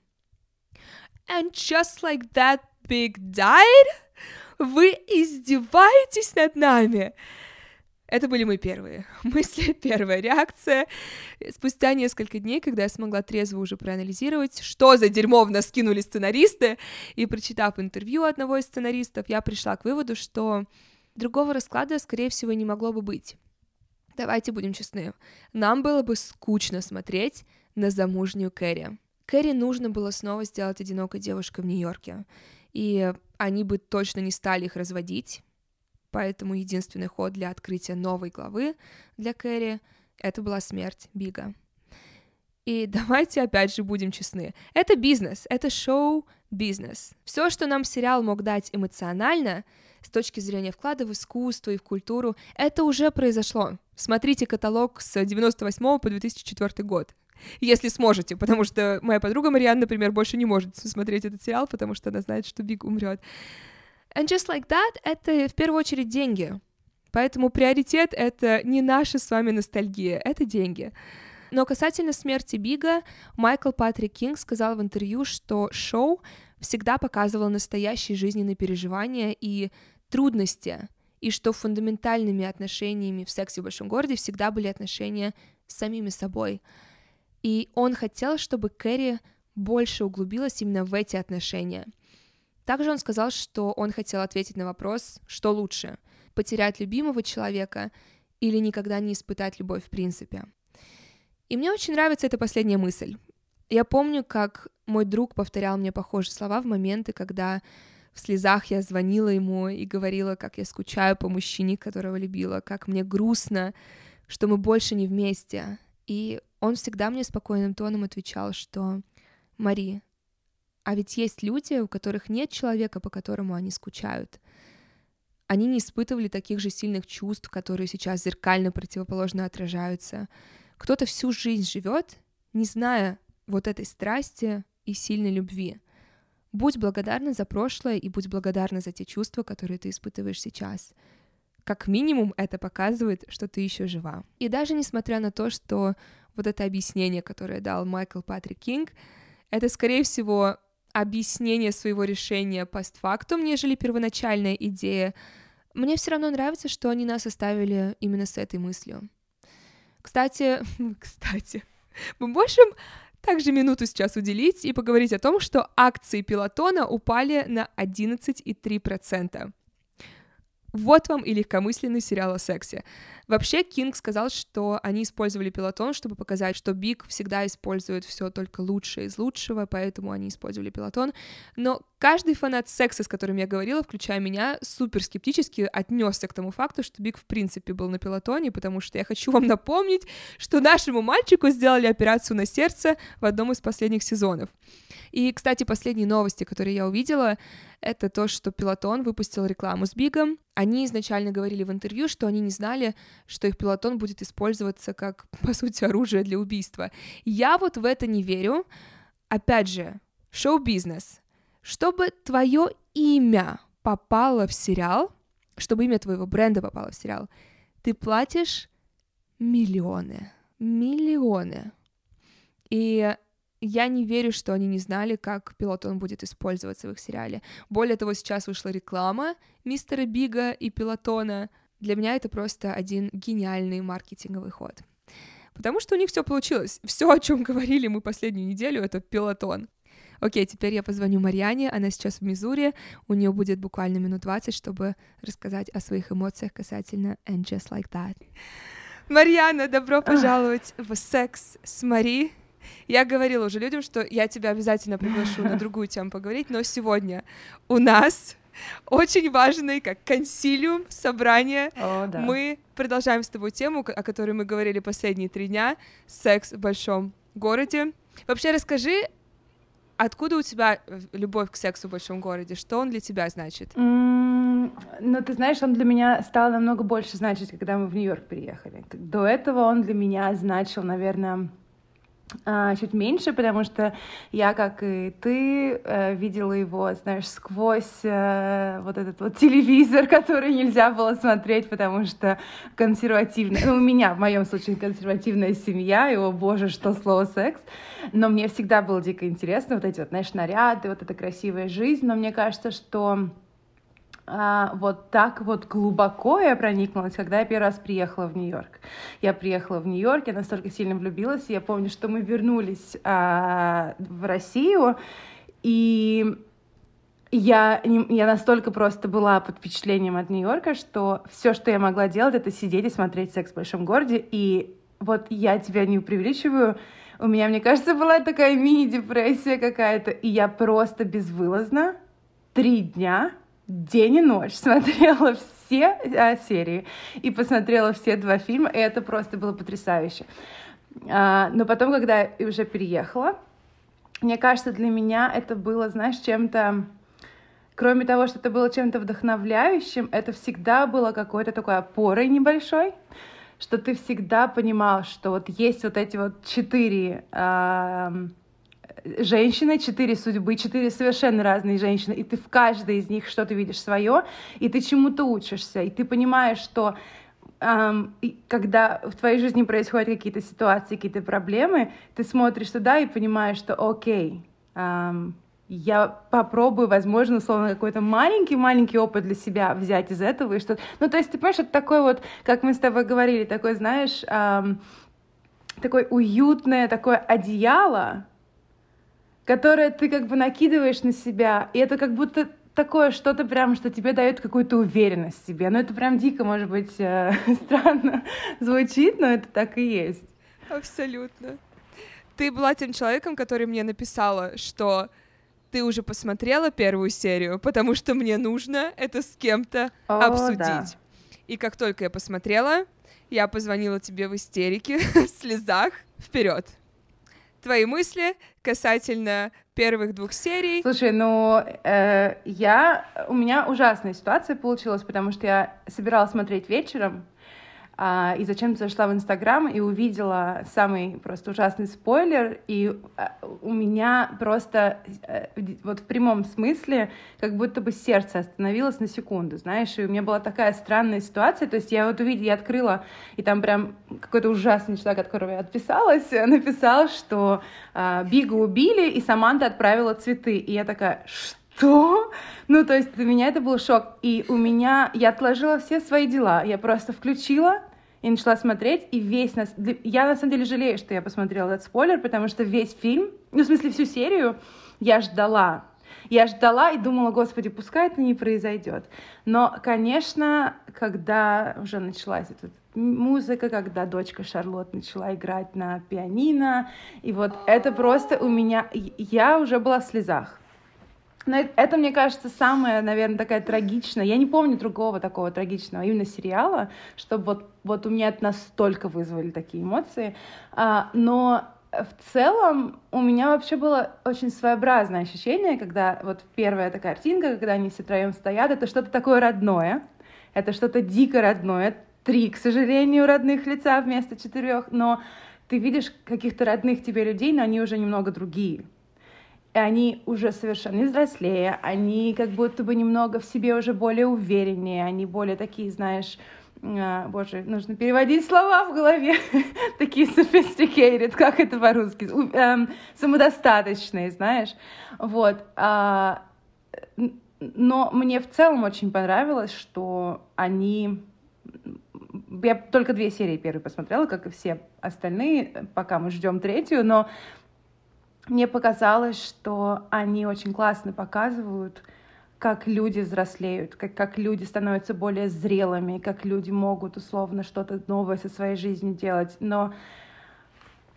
And just like that Big died? Вы издеваетесь над нами? Это были мои первые мысли, первая реакция. Спустя несколько дней, когда я смогла трезво уже проанализировать, что за дерьмо в нас скинули сценаристы, и прочитав интервью одного из сценаристов, я пришла к выводу, что другого расклада, скорее всего, не могло бы быть. Давайте будем честны. Нам было бы скучно смотреть на замужнюю Кэрри. Кэрри нужно было снова сделать одинокой девушкой в Нью-Йорке, и они бы точно не стали их разводить, поэтому единственный ход для открытия новой главы для Кэрри — это была смерть Бига. И давайте опять же будем честны. Это бизнес, это шоу-бизнес. Все, что нам сериал мог дать эмоционально, с точки зрения вклада в искусство и в культуру, это уже произошло. Смотрите каталог с 98 по 2004 год если сможете, потому что моя подруга Мариан, например, больше не может смотреть этот сериал, потому что она знает, что Биг умрет. And just like that, это в первую очередь деньги. Поэтому приоритет — это не наша с вами ностальгия, это деньги. Но касательно смерти Бига, Майкл Патрик Кинг сказал в интервью, что шоу всегда показывало настоящие жизненные переживания и трудности и что фундаментальными отношениями в сексе в большом городе всегда были отношения с самими собой. И он хотел, чтобы Кэрри больше углубилась именно в эти отношения. Также он сказал, что он хотел ответить на вопрос, что лучше — потерять любимого человека или никогда не испытать любовь в принципе. И мне очень нравится эта последняя мысль. Я помню, как мой друг повторял мне похожие слова в моменты, когда в слезах я звонила ему и говорила, как я скучаю по мужчине, которого любила, как мне грустно, что мы больше не вместе. И он всегда мне спокойным тоном отвечал, что «Мари, а ведь есть люди, у которых нет человека, по которому они скучают. Они не испытывали таких же сильных чувств, которые сейчас зеркально противоположно отражаются. Кто-то всю жизнь живет, не зная вот этой страсти и сильной любви. Будь благодарна за прошлое и будь благодарна за те чувства, которые ты испытываешь сейчас. Как минимум это показывает, что ты еще жива. И даже несмотря на то, что вот это объяснение, которое дал Майкл Патрик Кинг, это, скорее всего, объяснение своего решения постфактум, нежели первоначальная идея, мне все равно нравится, что они нас оставили именно с этой мыслью. Кстати, кстати, мы можем также минуту сейчас уделить и поговорить о том, что акции пилотона упали на 11,3%. Вот вам и легкомысленный сериал о сексе. Вообще, Кинг сказал, что они использовали пилотон, чтобы показать, что Биг всегда использует все только лучшее из лучшего, поэтому они использовали пилотон. Но каждый фанат секса, с которым я говорила, включая меня, супер скептически отнесся к тому факту, что Биг в принципе был на пилотоне, потому что я хочу вам напомнить, что нашему мальчику сделали операцию на сердце в одном из последних сезонов. И, кстати, последние новости, которые я увидела, это то, что Пилотон выпустил рекламу с Бигом. Они изначально говорили в интервью, что они не знали, что их Пилотон будет использоваться как, по сути, оружие для убийства. Я вот в это не верю. Опять же, шоу-бизнес. Чтобы твое имя попало в сериал, чтобы имя твоего бренда попало в сериал, ты платишь миллионы. Миллионы. И я не верю, что они не знали, как пилотон будет использоваться в их сериале. Более того, сейчас вышла реклама мистера Бига и пилотона. Для меня это просто один гениальный маркетинговый ход. Потому что у них все получилось. Все, о чем говорили мы последнюю неделю, это пилотон. Окей, теперь я позвоню Марьяне, она сейчас в Мизури, у нее будет буквально минут 20, чтобы рассказать о своих эмоциях касательно And Just Like That. Марьяна, добро пожаловать в «Секс с Мари». Я говорила уже людям, что я тебя обязательно приглашу на другую тему поговорить, но сегодня у нас очень важный, как консилиум, собрание. О, да. Мы продолжаем с тобой тему, о которой мы говорили последние три дня, секс в большом городе. Вообще расскажи, откуда у тебя любовь к сексу в большом городе? Что он для тебя значит? Mm, ну, ты знаешь, он для меня стал намного больше значить, когда мы в Нью-Йорк приехали. До этого он для меня значил, наверное, чуть меньше, потому что я, как и ты, э, видела его, знаешь, сквозь э, вот этот вот телевизор, который нельзя было смотреть, потому что консервативная, ну, у меня, в моем случае, консервативная семья, и, о боже, что слово секс, но мне всегда было дико интересно, вот эти вот, знаешь, наряды, вот эта красивая жизнь, но мне кажется, что а, вот так вот глубоко я проникнулась, когда я первый раз приехала в Нью-Йорк. Я приехала в Нью-Йорк, я настолько сильно влюбилась, я помню, что мы вернулись а, в Россию, и я, я настолько просто была под впечатлением от Нью-Йорка, что все, что я могла делать, это сидеть и смотреть «Секс в большом городе», и вот я тебя не преувеличиваю, у меня, мне кажется, была такая мини-депрессия какая-то, и я просто безвылазно три дня день и ночь смотрела все а, серии и посмотрела все два фильма, и это просто было потрясающе. А, но потом, когда я уже переехала, мне кажется, для меня это было, знаешь, чем-то... Кроме того, что это было чем-то вдохновляющим, это всегда было какой-то такой опорой небольшой, что ты всегда понимал, что вот есть вот эти вот четыре... А, женщины, четыре судьбы, четыре совершенно разные женщины, и ты в каждой из них что-то видишь свое, и ты чему-то учишься, и ты понимаешь, что эм, когда в твоей жизни происходят какие-то ситуации, какие-то проблемы, ты смотришь туда и понимаешь, что окей, эм, я попробую, возможно, условно, какой-то маленький-маленький опыт для себя взять из этого и что Ну, то есть, ты понимаешь, это такой вот, как мы с тобой говорили, такой, знаешь, эм, такое уютное такое одеяло, которое ты как бы накидываешь на себя, и это как будто такое что-то прям, что тебе дает какую-то уверенность в себе. Ну, это прям дико, может быть, э, странно звучит, но это так и есть. Абсолютно. Ты была тем человеком, который мне написала, что ты уже посмотрела первую серию, потому что мне нужно это с кем-то О, обсудить. Да. И как только я посмотрела, я позвонила тебе в истерике, в слезах, вперед. Твои мысли касательно первых двух серий? Слушай, ну э, я у меня ужасная ситуация получилась, потому что я собиралась смотреть вечером, и зачем-то зашла в Инстаграм и увидела самый просто ужасный спойлер, и а, у меня просто э, вот в прямом смысле как будто бы сердце остановилось на секунду, знаешь, и у меня была такая странная ситуация, то есть я вот увидела, я открыла, и там прям какой-то ужасный человек, от которого я отписалась, написал, что э, Бига убили, и Саманта отправила цветы, и я такая, что? Что? Ну, то есть для меня это был шок. И у меня, я отложила все свои дела. Я просто включила и начала смотреть, и весь нас... Я, на самом деле, жалею, что я посмотрела этот спойлер, потому что весь фильм, ну, в смысле, всю серию я ждала. Я ждала и думала, господи, пускай это не произойдет. Но, конечно, когда уже началась эта музыка, когда дочка Шарлот начала играть на пианино, и вот это просто у меня... Я уже была в слезах. Но это, мне кажется, самая, наверное, такая трагичная. Я не помню другого такого трагичного именно сериала, чтобы вот, вот у меня это настолько вызвали такие эмоции. А, но в целом у меня вообще было очень своеобразное ощущение, когда вот первая эта картинка, когда они все троем стоят, это что-то такое родное, это что-то дико родное, три, к сожалению, родных лица вместо четырех, но ты видишь каких-то родных тебе людей, но они уже немного другие и они уже совершенно взрослее, они как будто бы немного в себе уже более увереннее, они более такие, знаешь, а, боже, нужно переводить слова в голове, такие sophisticated, как это по-русски, эм, самодостаточные, знаешь, вот. А, но мне в целом очень понравилось, что они я только две серии первые посмотрела, как и все остальные, пока мы ждем третью, но мне показалось, что они очень классно показывают, как люди взрослеют, как, как люди становятся более зрелыми, как люди могут условно что-то новое со своей жизнью делать. Но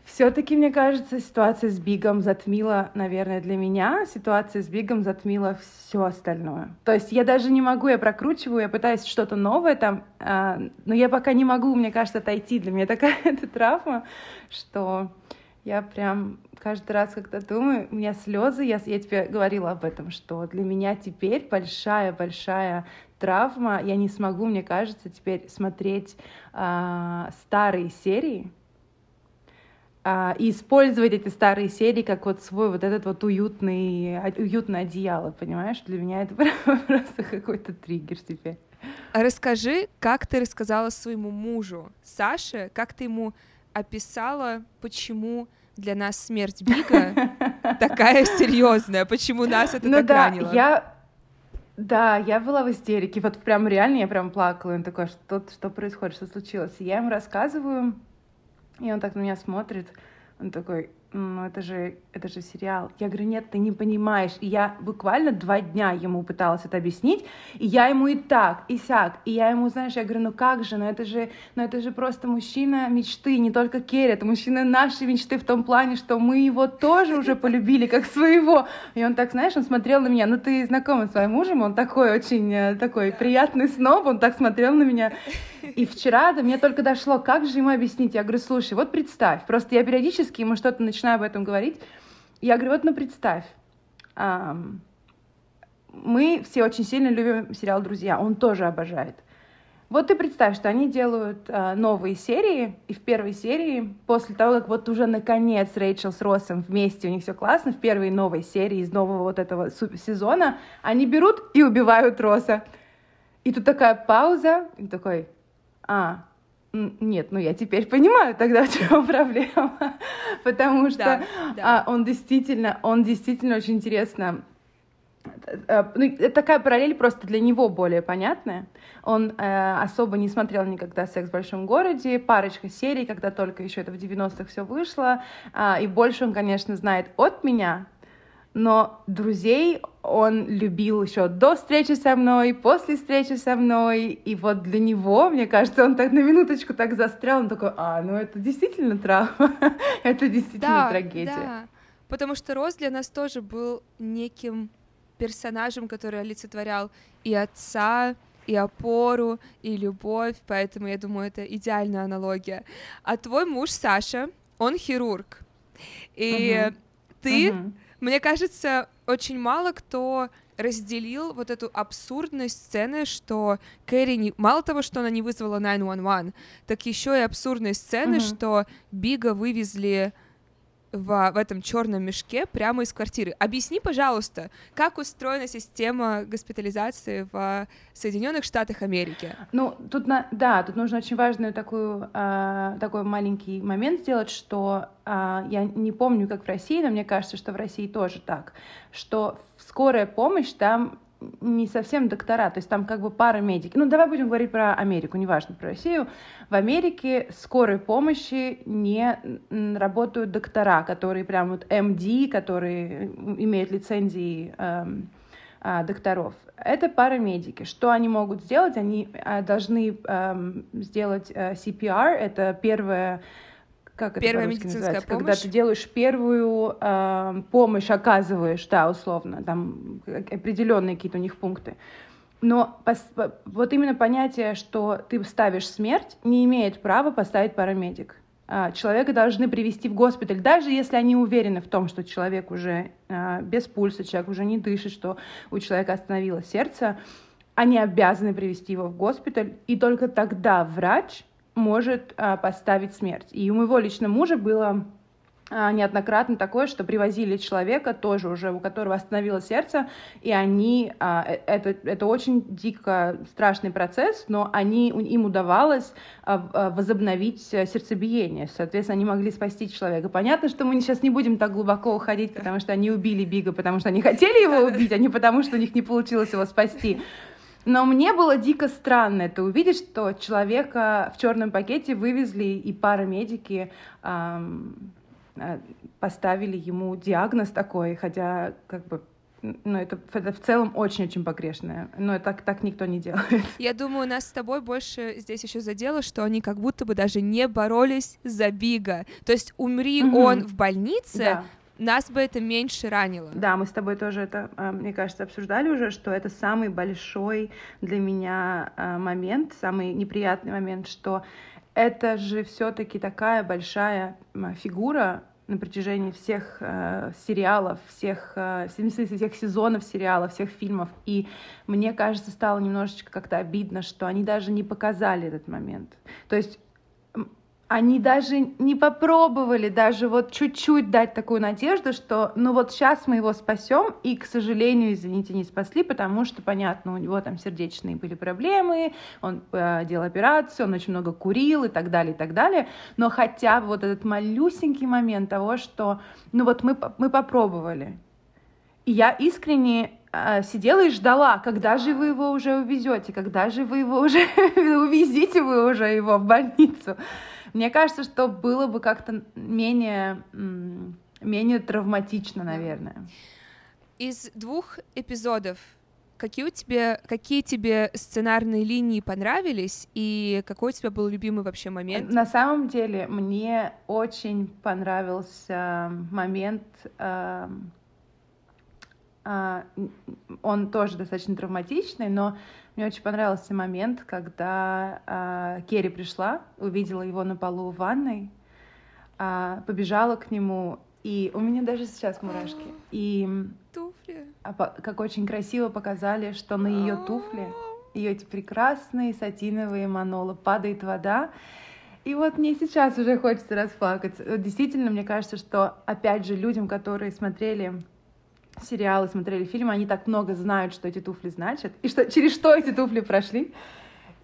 все-таки, мне кажется, ситуация с Бигом затмила, наверное, для меня, ситуация с Бигом затмила все остальное. То есть я даже не могу, я прокручиваю, я пытаюсь что-то новое там, а, но я пока не могу, мне кажется, отойти. Для меня такая эта травма, что я прям каждый раз, когда думаю, у меня слезы, я, я тебе говорила об этом, что для меня теперь большая-большая травма, я не смогу, мне кажется, теперь смотреть а, старые серии, а, и использовать эти старые серии как вот свой вот этот вот уютный, уютное одеяло, понимаешь? Для меня это просто какой-то триггер теперь. Расскажи, как ты рассказала своему мужу Саше, как ты ему описала, почему для нас смерть Бига такая серьезная? Почему нас это ну так да, ранило? Я... Да, я была в истерике. Вот прям реально я прям плакала. Он такой, что, что происходит, что случилось? я ему рассказываю, и он так на меня смотрит. Он такой, это же, это же сериал. Я говорю, нет, ты не понимаешь. И я буквально два дня ему пыталась это объяснить, и я ему и так, и сяк. И я ему, знаешь, я говорю, ну как же, ну это же, ну это же просто мужчина мечты, не только Керри, это мужчина нашей мечты в том плане, что мы его тоже уже полюбили как своего. И он так, знаешь, он смотрел на меня, ну ты знакома с своим мужем, он такой очень э, такой приятный сноб, он так смотрел на меня. И вчера до меня только дошло, как же ему объяснить. Я говорю, слушай, вот представь, просто я периодически ему что-то начинаю об этом говорить. Я говорю, вот ну представь, мы все очень сильно любим сериал «Друзья», он тоже обожает. Вот ты представь, что они делают э, новые серии, и в первой серии, после того, как вот уже наконец Рэйчел с Россом вместе, у них все классно, в первой новой серии из нового вот этого сезона, они берут и убивают Росса. И тут такая пауза, и такой, а, нет, ну я теперь понимаю тогда, в чем проблема, потому что да, да. А, он действительно, он действительно очень интересно Э, ну, такая параллель просто для него более понятная. Он э, особо не смотрел никогда «Секс в большом городе», парочка серий, когда только еще это в 90-х все вышло, э, и больше он, конечно, знает от меня, но друзей он любил еще до встречи со мной, после встречи со мной, и вот для него, мне кажется, он так на минуточку так застрял, он такой, а, ну это действительно травма, это действительно да, трагедия. Да, потому что Рос для нас тоже был неким персонажем, который олицетворял и отца, и опору, и любовь, поэтому я думаю, это идеальная аналогия. А твой муж Саша, он хирург, и uh-huh. ты, uh-huh. мне кажется, очень мало кто разделил вот эту абсурдность сцены, что Кэрри не... мало того, что она не вызвала 911, так еще и абсурдной сцены, uh-huh. что Бига вывезли в, в этом черном мешке прямо из квартиры. Объясни, пожалуйста, как устроена система госпитализации в Соединенных Штатах Америки? Ну, тут на, да, тут нужно очень важный такую, э, такой маленький момент сделать, что э, я не помню, как в России, но мне кажется, что в России тоже так, что скорая помощь там не совсем доктора, то есть там как бы пара медики. Ну, давай будем говорить про Америку, неважно, про Россию. В Америке скорой помощи не работают доктора, которые прям вот МД, которые имеют лицензии эм, э, докторов. Это парамедики. Что они могут сделать? Они э, должны эм, сделать э, CPR, это первое как это Первая медицинская называется? помощь? Когда ты делаешь первую э, помощь, оказываешь, да, условно, там определенные какие-то у них пункты. Но вот именно понятие, что ты ставишь смерть, не имеет права поставить парамедик. А, человека должны привести в госпиталь, даже если они уверены в том, что человек уже а, без пульса, человек уже не дышит, что у человека остановилось сердце, они обязаны привести его в госпиталь, и только тогда врач может а, поставить смерть. И у моего лично мужа было а, неоднократно такое, что привозили человека тоже уже, у которого остановилось сердце, и они, а, э, это, это очень дико страшный процесс, но они, им удавалось возобновить сердцебиение, соответственно, они могли спасти человека. Понятно, что мы сейчас не будем так глубоко уходить, потому что они убили Бига, потому что они хотели его убить, а не потому, что у них не получилось его спасти. Но мне было дико странно это увидеть, что человека в черном пакете вывезли, и парамедики эм, поставили ему диагноз такой, хотя как бы ну, это, это в целом очень-очень погрешное. Но так, так никто не делает. Я думаю, нас с тобой больше здесь еще задело, что они как будто бы даже не боролись за Бига. То есть умри mm-hmm. он в больнице, да нас бы это меньше ранило. Да, мы с тобой тоже это, а, мне кажется, обсуждали уже, что это самый большой для меня а, момент, самый неприятный момент, что это же все-таки такая большая фигура на протяжении всех э, сериалов, всех, э, всех сезонов сериалов, всех фильмов. И мне кажется, стало немножечко как-то обидно, что они даже не показали этот момент. То есть они даже не попробовали даже вот чуть-чуть дать такую надежду, что ну вот сейчас мы его спасем, и, к сожалению, извините, не спасли, потому что, понятно, у него там сердечные были проблемы, он э, делал операцию, он очень много курил и так далее, и так далее, но хотя бы вот этот малюсенький момент того, что ну вот мы, мы попробовали. И я искренне э, сидела и ждала, когда же вы его уже увезете, когда же вы его уже увезите вы уже его в больницу. Мне кажется, что было бы как-то менее, менее травматично, наверное. Из двух эпизодов какие у тебя, какие тебе сценарные линии понравились и какой у тебя был любимый вообще момент? На самом деле мне очень понравился момент. Э, он тоже достаточно травматичный, но мне очень понравился момент, когда э, Керри пришла, увидела его на полу в ванной, э, побежала к нему, и у меня даже сейчас мурашки. И туфли. А, как очень красиво показали, что на ее туфли, ее эти прекрасные сатиновые манолы, падает вода. И вот мне сейчас уже хочется расплакать. Действительно, мне кажется, что, опять же, людям, которые смотрели сериалы, смотрели фильмы, они так много знают, что эти туфли значат, и что, через что эти туфли прошли.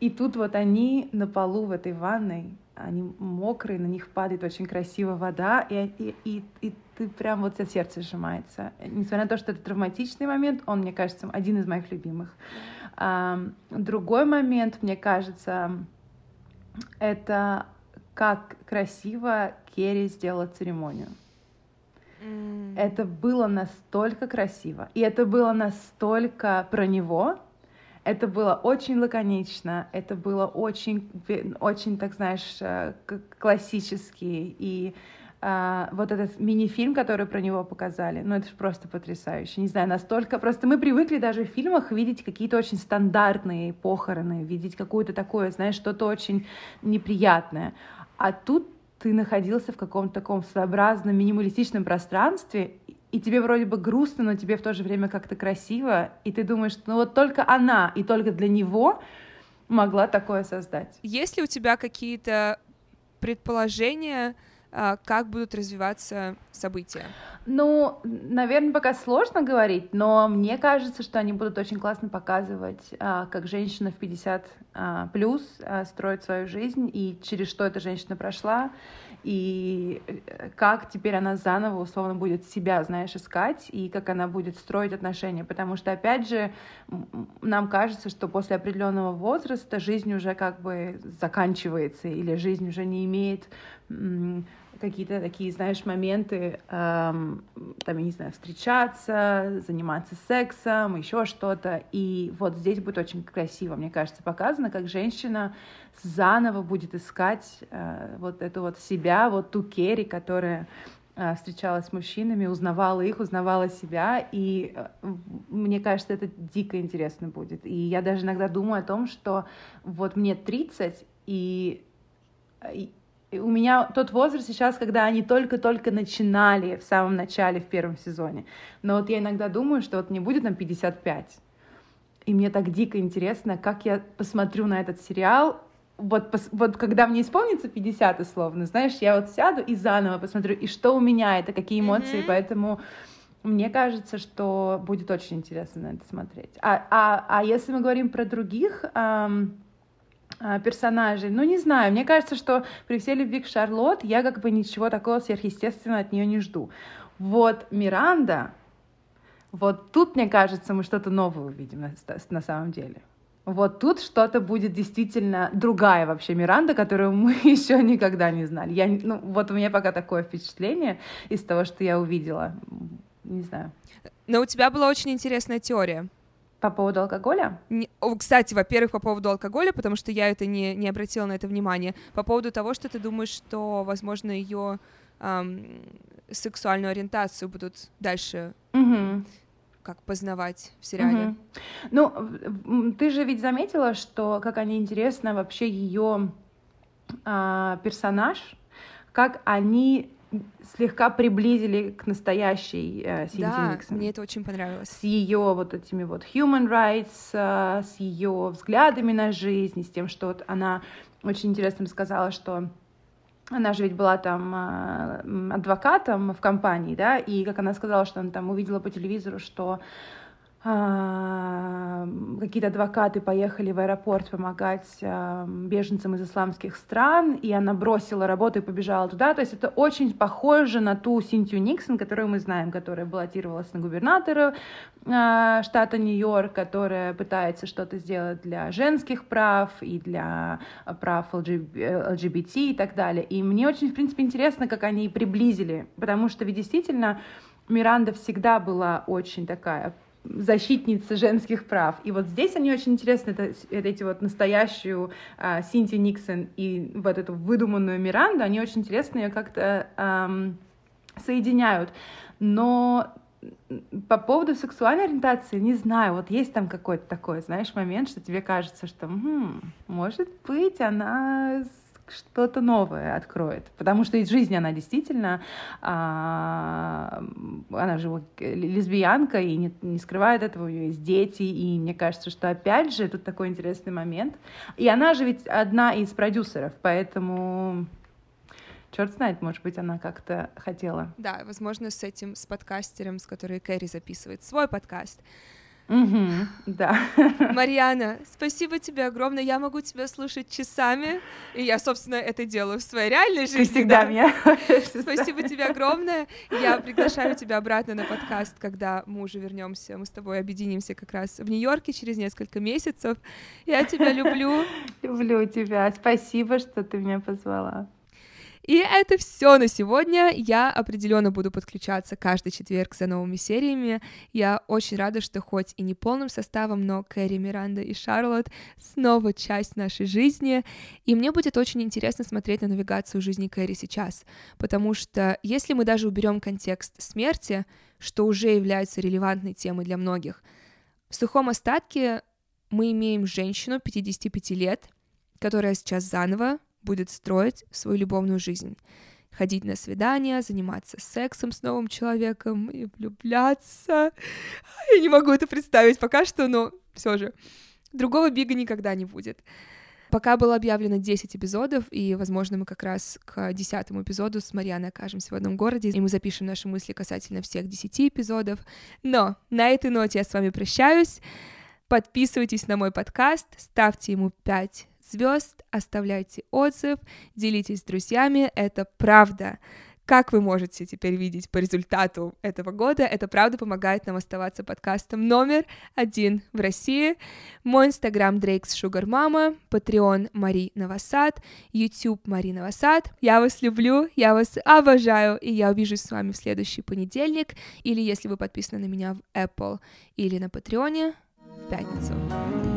И тут вот они на полу в этой ванной, они мокрые, на них падает очень красивая вода, и, и, и, и ты прям вот это сердце сжимается. Несмотря на то, что это травматичный момент, он, мне кажется, один из моих любимых. А, другой момент, мне кажется, это как красиво Керри сделала церемонию. Это было настолько красиво, и это было настолько про него, это было очень лаконично, это было очень, очень, так знаешь, э, классически. И а, вот этот мини-фильм, который про него показали, ну это же просто потрясающе. Не знаю, настолько... Просто мы привыкли даже в фильмах видеть какие-то очень стандартные похороны, видеть какое-то такое, знаешь, что-то очень неприятное. А тут ты находился в каком-то таком своеобразном минималистичном пространстве, и тебе вроде бы грустно, но тебе в то же время как-то красиво, и ты думаешь, ну вот только она и только для него могла такое создать. Есть ли у тебя какие-то предположения, как будут развиваться события? Ну, наверное, пока сложно говорить, но мне кажется, что они будут очень классно показывать, а, как женщина в 50 а, плюс строит свою жизнь и через что эта женщина прошла, и э, как теперь она заново, условно, будет себя, знаешь, искать, и как она будет строить отношения. Потому что, опять же, нам кажется, что после определенного возраста жизнь уже как бы заканчивается, или жизнь уже не имеет какие-то такие, знаешь, моменты, эм, там, я не знаю, встречаться, заниматься сексом, еще что-то. И вот здесь будет очень красиво, мне кажется, показано, как женщина заново будет искать э, вот эту вот себя, вот ту Керри, которая э, встречалась с мужчинами, узнавала их, узнавала себя, и э, мне кажется, это дико интересно будет. И я даже иногда думаю о том, что вот мне 30, и у меня тот возраст сейчас, когда они только-только начинали в самом начале, в первом сезоне. Но вот я иногда думаю, что вот мне будет там 55. И мне так дико интересно, как я посмотрю на этот сериал. Вот, вот когда мне исполнится 50, условно, знаешь, я вот сяду и заново посмотрю, и что у меня это, какие эмоции, mm-hmm. поэтому мне кажется, что будет очень интересно на это смотреть. А, а, а если мы говорим про других эм, персонажей. Ну, не знаю, мне кажется, что при всей любви к Шарлот я как бы ничего такого сверхъестественного от нее не жду. Вот Миранда, вот тут, мне кажется, мы что-то новое увидим на, на самом деле. Вот тут что-то будет действительно другая вообще Миранда, которую мы еще никогда не знали. Я, ну, вот у меня пока такое впечатление из того, что я увидела. Не знаю. Но у тебя была очень интересная теория. По поводу алкоголя? Не, кстати, во-первых, по поводу алкоголя, потому что я это не, не обратила на это внимание. По поводу того, что ты думаешь, что, возможно, ее эм, сексуальную ориентацию будут дальше угу. как познавать в сериале. Угу. Ну, ты же ведь заметила, что как они интересно вообще ее э, персонаж, как они слегка приблизили к настоящей э, Синди да, Никсон. мне это очень понравилось. С ее вот этими вот human rights, э, с ее взглядами на жизнь, с тем, что вот она очень интересно сказала, что она же ведь была там э, адвокатом в компании, да, и как она сказала, что она там увидела по телевизору, что какие-то адвокаты поехали в аэропорт помогать беженцам из исламских стран, и она бросила работу и побежала туда. То есть это очень похоже на ту Синтию Никсон, которую мы знаем, которая баллотировалась на губернатора а, штата Нью-Йорк, которая пытается что-то сделать для женских прав и для прав ЛГБТ и так далее. И мне очень, в принципе, интересно, как они приблизили, потому что ведь действительно Миранда всегда была очень такая защитница женских прав. И вот здесь они очень интересны, это, эти вот настоящую а, Синти Никсон и вот эту выдуманную Миранду, они очень интересно ее как-то эм, соединяют. Но по поводу сексуальной ориентации, не знаю, вот есть там какой-то такой, знаешь, момент, что тебе кажется, что, хм, может быть, она что-то новое откроет. Потому что из жизни она действительно, а, она же лесбиянка и не, не скрывает этого, у нее есть дети, и мне кажется, что опять же тут такой интересный момент. И она же ведь одна из продюсеров, поэтому черт знает, может быть, она как-то хотела. Да, возможно, с этим, с подкастером, с которой Кэрри записывает свой подкаст. Угу, да. Марьяна, спасибо тебе огромное. Я могу тебя слушать часами, и я, собственно, это делаю в своей реальной жизни. Ты всегда да. меня. Спасибо тебе огромное. Я приглашаю тебя обратно на подкаст, когда мы уже вернемся. Мы с тобой объединимся как раз в Нью-Йорке через несколько месяцев. Я тебя люблю. Люблю тебя. Спасибо, что ты меня позвала. И это все на сегодня. Я определенно буду подключаться каждый четверг за новыми сериями. Я очень рада, что хоть и не полным составом, но Кэрри, Миранда и Шарлотт снова часть нашей жизни. И мне будет очень интересно смотреть на навигацию жизни Кэрри сейчас, потому что если мы даже уберем контекст смерти, что уже является релевантной темой для многих, в сухом остатке мы имеем женщину 55 лет, которая сейчас заново будет строить свою любовную жизнь. Ходить на свидания, заниматься сексом с новым человеком и влюбляться. Я не могу это представить пока что, но все же. Другого бига никогда не будет. Пока было объявлено 10 эпизодов, и, возможно, мы как раз к десятому эпизоду с Марьяной окажемся в одном городе, и мы запишем наши мысли касательно всех 10 эпизодов. Но на этой ноте я с вами прощаюсь. Подписывайтесь на мой подкаст, ставьте ему 5 звезд, оставляйте отзыв, делитесь с друзьями, это правда. Как вы можете теперь видеть по результату этого года, это правда помогает нам оставаться подкастом номер один в России. Мой инстаграм Дрейкс Шугар Мама, Patreon Мари Новосад, YouTube Мари Новосад. Я вас люблю, я вас обожаю, и я увижусь с вами в следующий понедельник, или если вы подписаны на меня в Apple или на Патреоне, в пятницу.